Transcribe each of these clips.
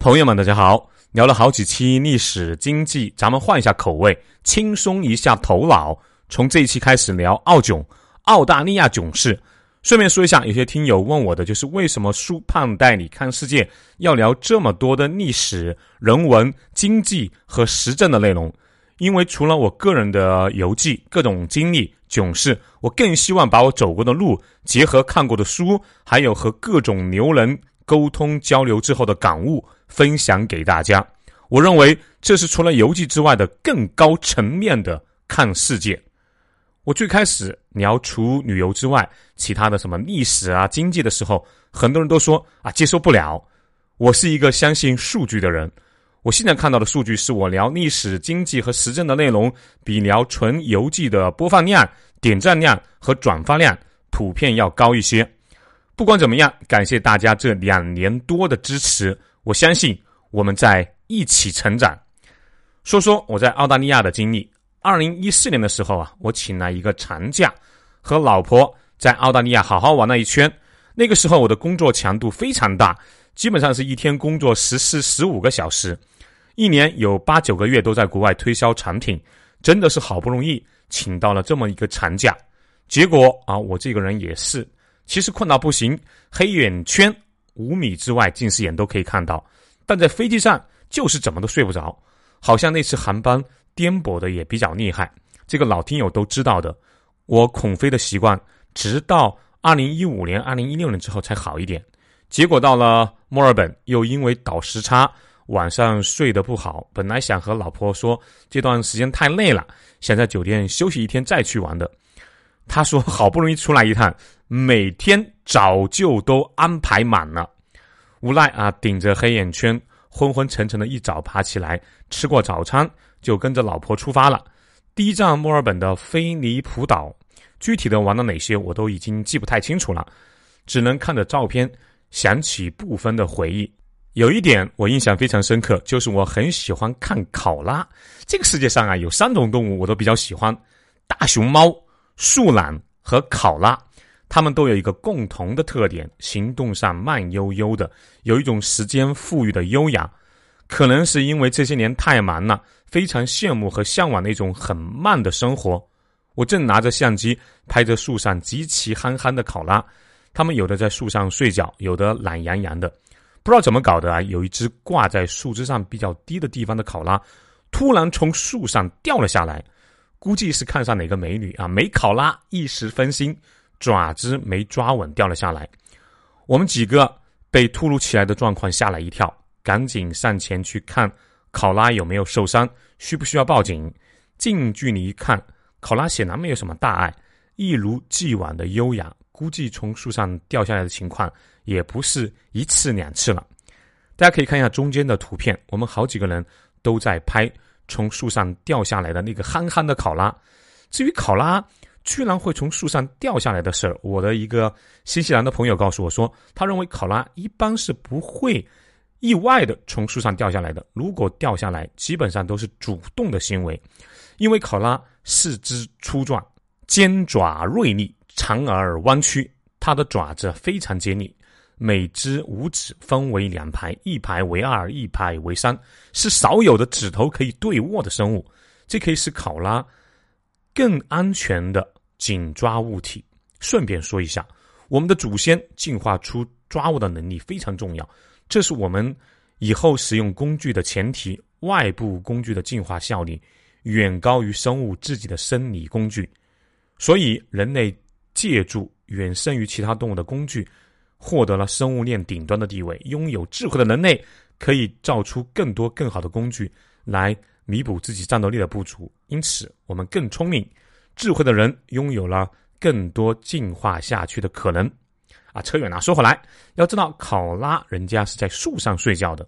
朋友们，大家好！聊了好几期历史经济，咱们换一下口味，轻松一下头脑。从这一期开始聊澳囧，澳大利亚囧事。顺便说一下，有些听友问我的就是为什么书胖带你看世界要聊这么多的历史、人文、经济和时政的内容？因为除了我个人的游记、各种经历、囧事，我更希望把我走过的路，结合看过的书，还有和各种牛人沟通交流之后的感悟。分享给大家，我认为这是除了游记之外的更高层面的看世界。我最开始聊除旅游之外其他的什么历史啊、经济的时候，很多人都说啊接受不了。我是一个相信数据的人，我现在看到的数据是我聊历史、经济和时政的内容，比聊纯游记的播放量、点赞量和转发量普遍要高一些。不管怎么样，感谢大家这两年多的支持。我相信我们在一起成长。说说我在澳大利亚的经历。二零一四年的时候啊，我请了一个长假，和老婆在澳大利亚好好玩了一圈。那个时候我的工作强度非常大，基本上是一天工作十四、十五个小时，一年有八九个月都在国外推销产品，真的是好不容易请到了这么一个长假。结果啊，我这个人也是，其实困到不行，黑眼圈。五米之外，近视眼都可以看到，但在飞机上就是怎么都睡不着，好像那次航班颠簸的也比较厉害。这个老听友都知道的，我恐飞的习惯，直到二零一五年、二零一六年之后才好一点。结果到了墨尔本，又因为倒时差，晚上睡得不好。本来想和老婆说这段时间太累了，想在酒店休息一天再去玩的。他说好不容易出来一趟。每天早就都安排满了，无奈啊，顶着黑眼圈，昏昏沉沉的一早爬起来，吃过早餐就跟着老婆出发了。第一站墨尔本的菲尼普岛，具体的玩了哪些我都已经记不太清楚了，只能看着照片想起部分的回忆。有一点我印象非常深刻，就是我很喜欢看考拉。这个世界上啊，有三种动物我都比较喜欢：大熊猫、树懒和考拉。它们都有一个共同的特点，行动上慢悠悠的，有一种时间富裕的优雅。可能是因为这些年太忙了，非常羡慕和向往那种很慢的生活。我正拿着相机拍着树上极其憨憨的考拉，它们有的在树上睡觉，有的懒洋洋的，不知道怎么搞的啊！有一只挂在树枝上比较低的地方的考拉，突然从树上掉了下来，估计是看上哪个美女啊，没考拉一时分心。爪子没抓稳，掉了下来。我们几个被突如其来的状况吓了一跳，赶紧上前去看考拉有没有受伤，需不需要报警。近距离一看，考拉显然没有什么大碍，一如既往的优雅。估计从树上掉下来的情况也不是一次两次了。大家可以看一下中间的图片，我们好几个人都在拍从树上掉下来的那个憨憨的考拉。至于考拉。居然会从树上掉下来的事儿，我的一个新西兰的朋友告诉我说，他认为考拉一般是不会意外的从树上掉下来的。如果掉下来，基本上都是主动的行为，因为考拉四肢粗壮，尖爪锐利，长而弯曲，它的爪子非常尖利，每只五指分为两排，一排为二，一排为三，是少有的指头可以对握的生物。这可以使考拉更安全的。紧抓物体。顺便说一下，我们的祖先进化出抓握的能力非常重要，这是我们以后使用工具的前提。外部工具的进化效率远高于生物自己的生理工具，所以人类借助远胜于其他动物的工具，获得了生物链顶端的地位。拥有智慧的人类可以造出更多更好的工具来弥补自己战斗力的不足，因此我们更聪明。智慧的人拥有了更多进化下去的可能，啊，扯远了。说回来，要知道考拉人家是在树上睡觉的，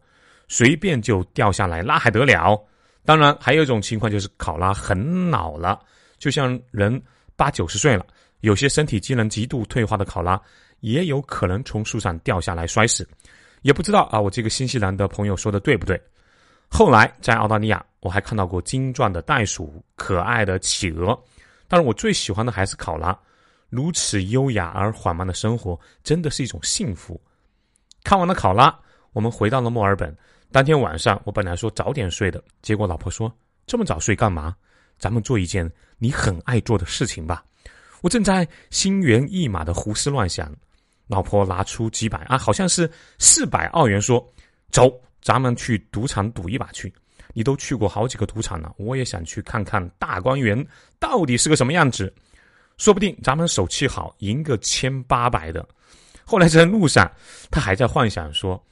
随便就掉下来，那还得了？当然，还有一种情况就是考拉很老了，就像人八九十岁了，有些身体机能极度退化的考拉也有可能从树上掉下来摔死。也不知道啊，我这个新西兰的朋友说的对不对？后来在澳大利亚，我还看到过精壮的袋鼠、可爱的企鹅。但是我最喜欢的还是考拉，如此优雅而缓慢的生活，真的是一种幸福。看完了考拉，我们回到了墨尔本。当天晚上，我本来说早点睡的，结果老婆说：“这么早睡干嘛？咱们做一件你很爱做的事情吧。”我正在心猿意马的胡思乱想，老婆拿出几百啊，好像是四百澳元，说：“走，咱们去赌场赌一把去。你都去过好几个赌场了，我也想去看看大观园到底是个什么样子。说不定咱们手气好，赢个千八百的。”后来在路上，他还在幻想说：“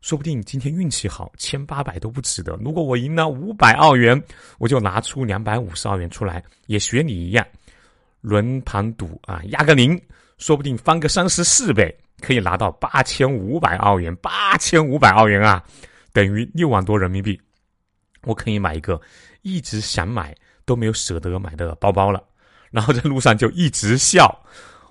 说不定今天运气好，千八百都不值得。如果我赢了五百澳元，我就拿出两百五十澳元出来，也学你一样，轮盘赌啊，压个零，说不定翻个三十四倍，可以拿到八千五百澳元。八千五百澳元啊，等于六万多人民币。我可以买一个一直想买都没有舍得买的包包了。然后在路上就一直笑。”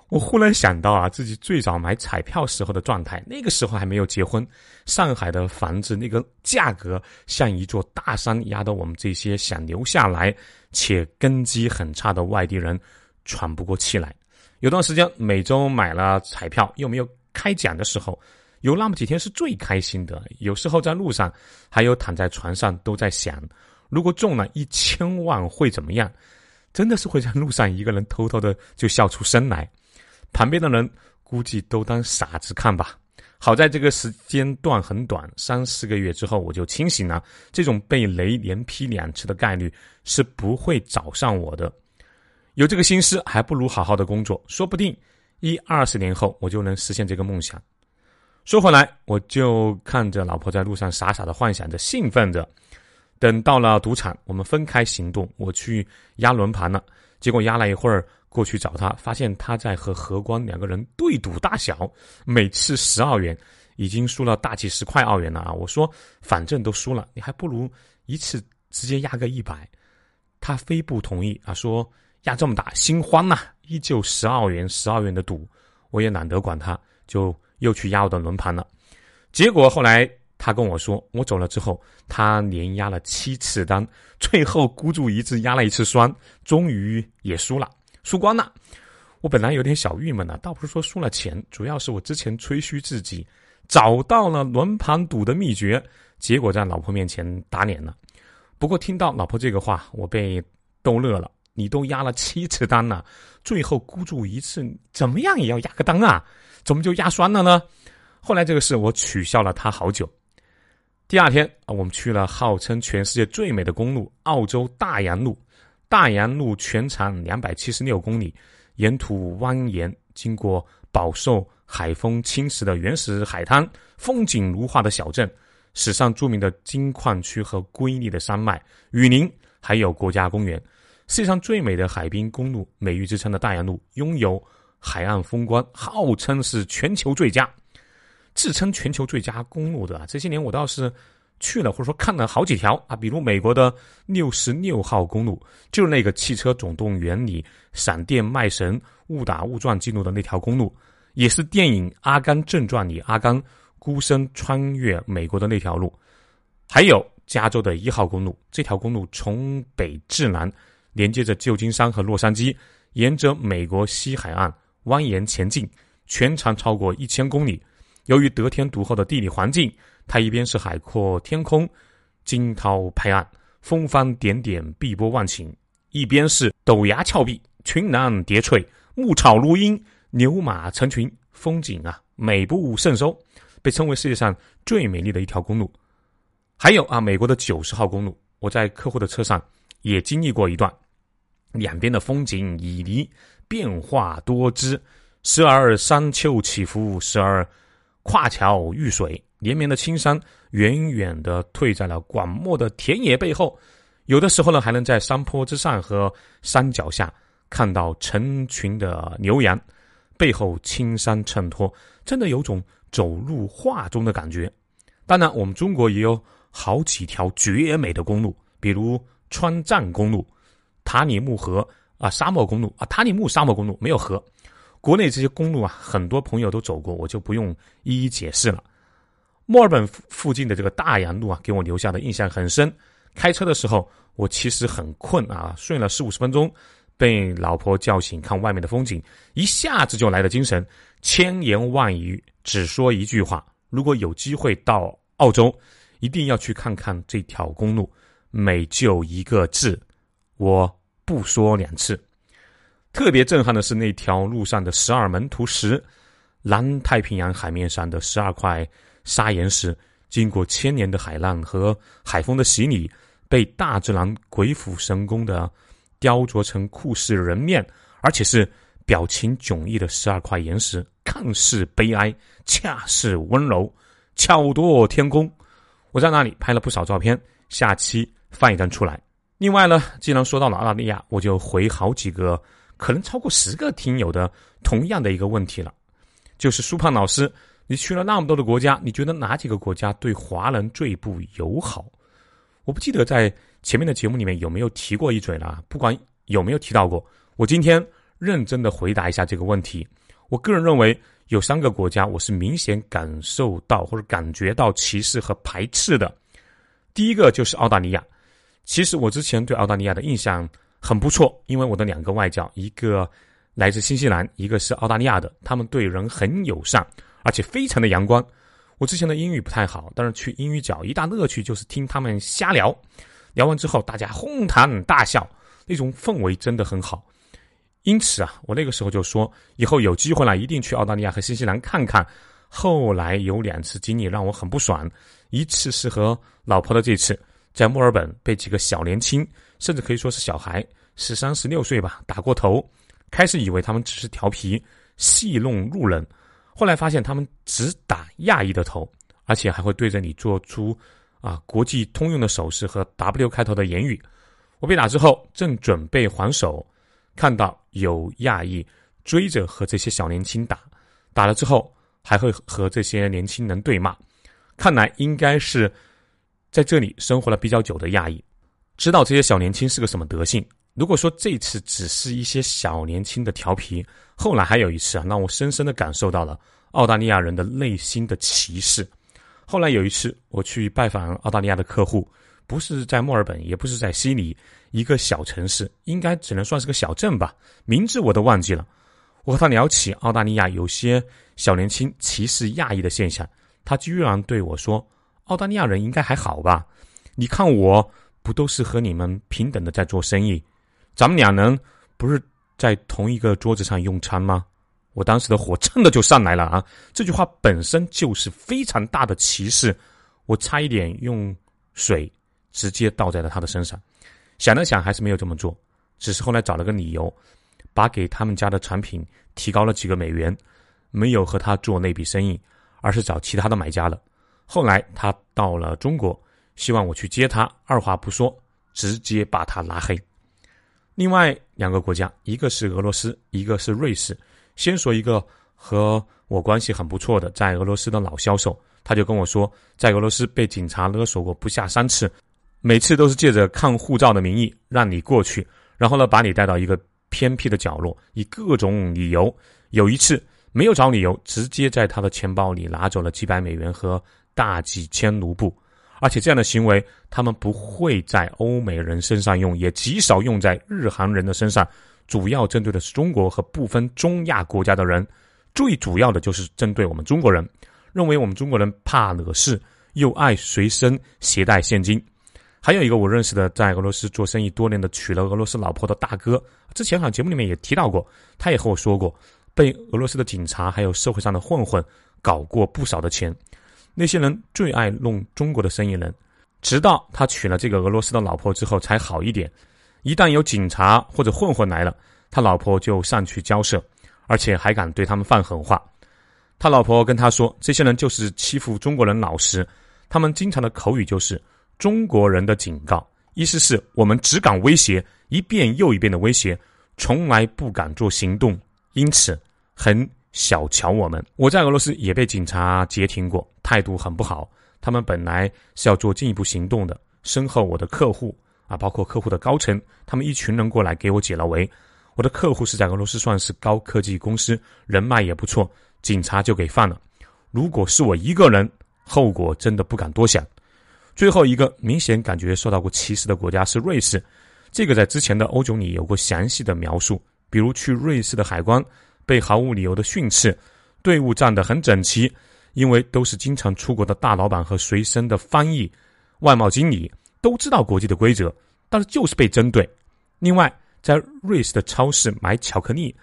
我忽然想到啊，自己最早买彩票时候的状态，那个时候还没有结婚，上海的房子那个价格像一座大山，压得我们这些想留下来且根基很差的外地人喘不过气来。有段时间每周买了彩票又没有开奖的时候，有那么几天是最开心的。有时候在路上，还有躺在床上都在想，如果中了一千万会怎么样？真的是会在路上一个人偷偷的就笑出声来。旁边的人估计都当傻子看吧。好在这个时间段很短，三四个月之后我就清醒了。这种被雷连劈两次的概率是不会找上我的。有这个心思，还不如好好的工作，说不定一二十年后我就能实现这个梦想。说回来，我就看着老婆在路上傻傻的幻想着，兴奋着。等到了赌场，我们分开行动，我去压轮盘了。结果压了一会儿。过去找他，发现他在和何光两个人对赌大小，每次十澳元，已经输了大几十块澳元了啊！我说，反正都输了，你还不如一次直接压个一百。他非不同意啊，说压这么大心慌呐，依旧十澳元十澳元的赌，我也懒得管他，就又去压我的轮盘了。结果后来他跟我说，我走了之后，他连压了七次单，最后孤注一掷压了一次双，终于也输了。输光了，我本来有点小郁闷呢，倒不是说输了钱，主要是我之前吹嘘自己找到了轮盘赌的秘诀，结果在老婆面前打脸了。不过听到老婆这个话，我被逗乐了。你都压了七次单了，最后孤注一掷，怎么样也要压个单啊？怎么就压酸了呢？后来这个事我取笑了他好久。第二天啊，我们去了号称全世界最美的公路——澳洲大洋路。大洋路全长两百七十六公里，沿途蜿蜒，经过饱受海风侵蚀的原始海滩、风景如画的小镇、史上著名的金矿区和瑰丽的山脉、雨林，还有国家公园。世界上最美的海滨公路，美誉之称的大洋路，拥有海岸风光，号称是全球最佳。自称全球最佳公路的这些年，我倒是。去了或者说看了好几条啊，比如美国的六十六号公路，就是那个《汽车总动员》里闪电麦神误打误撞进入的那条公路，也是电影《阿甘正传》里阿甘孤身穿越美国的那条路。还有加州的一号公路，这条公路从北至南连接着旧金山和洛杉矶，沿着美国西海岸蜿蜒前进，全长超过一千公里。由于得天独厚的地理环境。它一边是海阔天空、惊涛拍岸、风帆点点、碧波万顷；一边是陡崖峭壁、群岚叠翠、牧草如茵、牛马成群，风景啊美不胜收，被称为世界上最美丽的一条公路。还有啊，美国的九十号公路，我在客户的车上也经历过一段，两边的风景旖旎，变化多姿，时而山丘起伏，时而跨桥遇水。连绵的青山远远的退在了广袤的田野背后，有的时候呢，还能在山坡之上和山脚下看到成群的牛羊，背后青山衬托，真的有种走入画中的感觉。当然，我们中国也有好几条绝美的公路，比如川藏公路、塔里木河啊，沙漠公路啊，塔里木沙漠公路没有河。国内这些公路啊，很多朋友都走过，我就不用一一解释了。墨尔本附近的这个大洋路啊，给我留下的印象很深。开车的时候，我其实很困啊，睡了四五十分钟，被老婆叫醒，看外面的风景，一下子就来了精神。千言万语只说一句话：如果有机会到澳洲，一定要去看看这条公路。每就一个字，我不说两次。特别震撼的是那条路上的十二门徒石，南太平洋海面上的十二块砂岩石，经过千年的海浪和海风的洗礼，被大自然鬼斧神工的雕琢成酷似人面，而且是表情迥异的十二块岩石，看似悲哀，恰似温柔，巧夺天工。我在那里拍了不少照片，下期放一张出来。另外呢，既然说到了澳大利亚，我就回好几个。可能超过十个听友的同样的一个问题了，就是苏胖老师，你去了那么多的国家，你觉得哪几个国家对华人最不友好？我不记得在前面的节目里面有没有提过一嘴了，不管有没有提到过，我今天认真的回答一下这个问题。我个人认为有三个国家我是明显感受到或者感觉到歧视和排斥的。第一个就是澳大利亚，其实我之前对澳大利亚的印象。很不错，因为我的两个外教，一个来自新西兰，一个是澳大利亚的，他们对人很友善，而且非常的阳光。我之前的英语不太好，但是去英语角一大乐趣就是听他们瞎聊，聊完之后大家哄堂大笑，那种氛围真的很好。因此啊，我那个时候就说，以后有机会了一定去澳大利亚和新西兰看看。后来有两次经历让我很不爽，一次是和老婆的这次，在墨尔本被几个小年轻。甚至可以说是小孩，十三、十六岁吧，打过头。开始以为他们只是调皮，戏弄路人，后来发现他们只打亚裔的头，而且还会对着你做出啊国际通用的手势和 W 开头的言语。我被打之后，正准备还手，看到有亚裔追着和这些小年轻打，打了之后还会和这些年轻人对骂。看来应该是在这里生活了比较久的亚裔。知道这些小年轻是个什么德性。如果说这次只是一些小年轻的调皮，后来还有一次啊，让我深深的感受到了澳大利亚人的内心的歧视。后来有一次我去拜访澳大利亚的客户，不是在墨尔本，也不是在悉尼，一个小城市，应该只能算是个小镇吧，名字我都忘记了。我和他聊起澳大利亚有些小年轻歧视亚裔的现象，他居然对我说：“澳大利亚人应该还好吧？你看我。”不都是和你们平等的在做生意？咱们俩人不是在同一个桌子上用餐吗？我当时的火蹭的就上来了啊！这句话本身就是非常大的歧视，我差一点用水直接倒在了他的身上。想了想，还是没有这么做，只是后来找了个理由，把给他们家的产品提高了几个美元，没有和他做那笔生意，而是找其他的买家了。后来他到了中国。希望我去接他，二话不说，直接把他拉黑。另外两个国家，一个是俄罗斯，一个是瑞士。先说一个和我关系很不错的，在俄罗斯的老销售，他就跟我说，在俄罗斯被警察勒索过不下三次，每次都是借着看护照的名义让你过去，然后呢把你带到一个偏僻的角落，以各种理由。有一次没有找理由，直接在他的钱包里拿走了几百美元和大几千卢布。而且这样的行为，他们不会在欧美人身上用，也极少用在日韩人的身上，主要针对的是中国和部分中亚国家的人。最主要的就是针对我们中国人，认为我们中国人怕惹事，又爱随身携带现金。还有一个我认识的在俄罗斯做生意多年的娶了俄罗斯老婆的大哥，之前好像节目里面也提到过，他也和我说过，被俄罗斯的警察还有社会上的混混搞过不少的钱。那些人最爱弄中国的生意人，直到他娶了这个俄罗斯的老婆之后才好一点。一旦有警察或者混混来了，他老婆就上去交涉，而且还敢对他们放狠话。他老婆跟他说：“这些人就是欺负中国人老实，他们经常的口语就是‘中国人的警告’，意思是我们只敢威胁，一遍又一遍的威胁，从来不敢做行动，因此很。”小瞧我们，我在俄罗斯也被警察截停过，态度很不好。他们本来是要做进一步行动的，身后我的客户啊，包括客户的高层，他们一群人过来给我解了围。我的客户是在俄罗斯算是高科技公司，人脉也不错，警察就给放了。如果是我一个人，后果真的不敢多想。最后一个明显感觉受到过歧视的国家是瑞士，这个在之前的欧囧里有过详细的描述，比如去瑞士的海关。被毫无理由的训斥，队伍站得很整齐，因为都是经常出国的大老板和随身的翻译、外贸经理，都知道国际的规则，但是就是被针对。另外，在瑞士的超市买巧克力，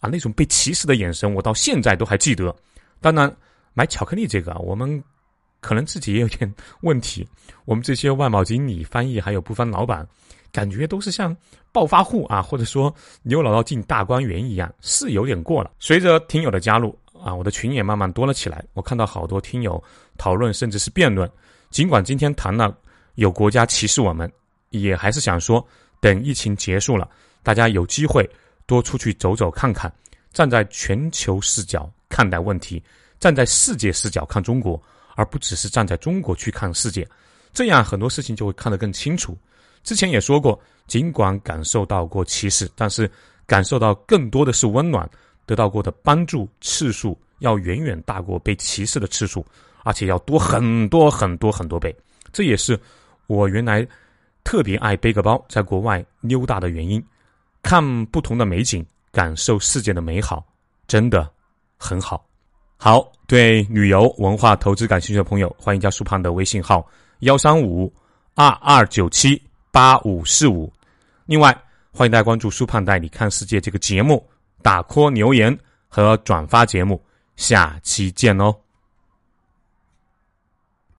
啊，那种被歧视的眼神，我到现在都还记得。当然，买巧克力这个，我们可能自己也有点问题。我们这些外贸经理、翻译还有部分老板，感觉都是像暴发户啊，或者说牛姥姥进大观园一样，是有点过了。随着听友的加入啊，我的群也慢慢多了起来。我看到好多听友讨论，甚至是辩论。尽管今天谈了有国家歧视我们，也还是想说。等疫情结束了，大家有机会多出去走走看看，站在全球视角看待问题，站在世界视角看中国，而不只是站在中国去看世界，这样很多事情就会看得更清楚。之前也说过，尽管感受到过歧视，但是感受到更多的是温暖，得到过的帮助次数要远远大过被歧视的次数，而且要多很多很多很多倍。这也是我原来。特别爱背个包，在国外溜达的原因，看不同的美景，感受世界的美好，真的很好。好，对旅游文化投资感兴趣的朋友，欢迎加苏胖的微信号幺三五二二九七八五四五。另外，欢迎大家关注苏胖带你看世界这个节目，打 call 留言和转发节目。下期见哦。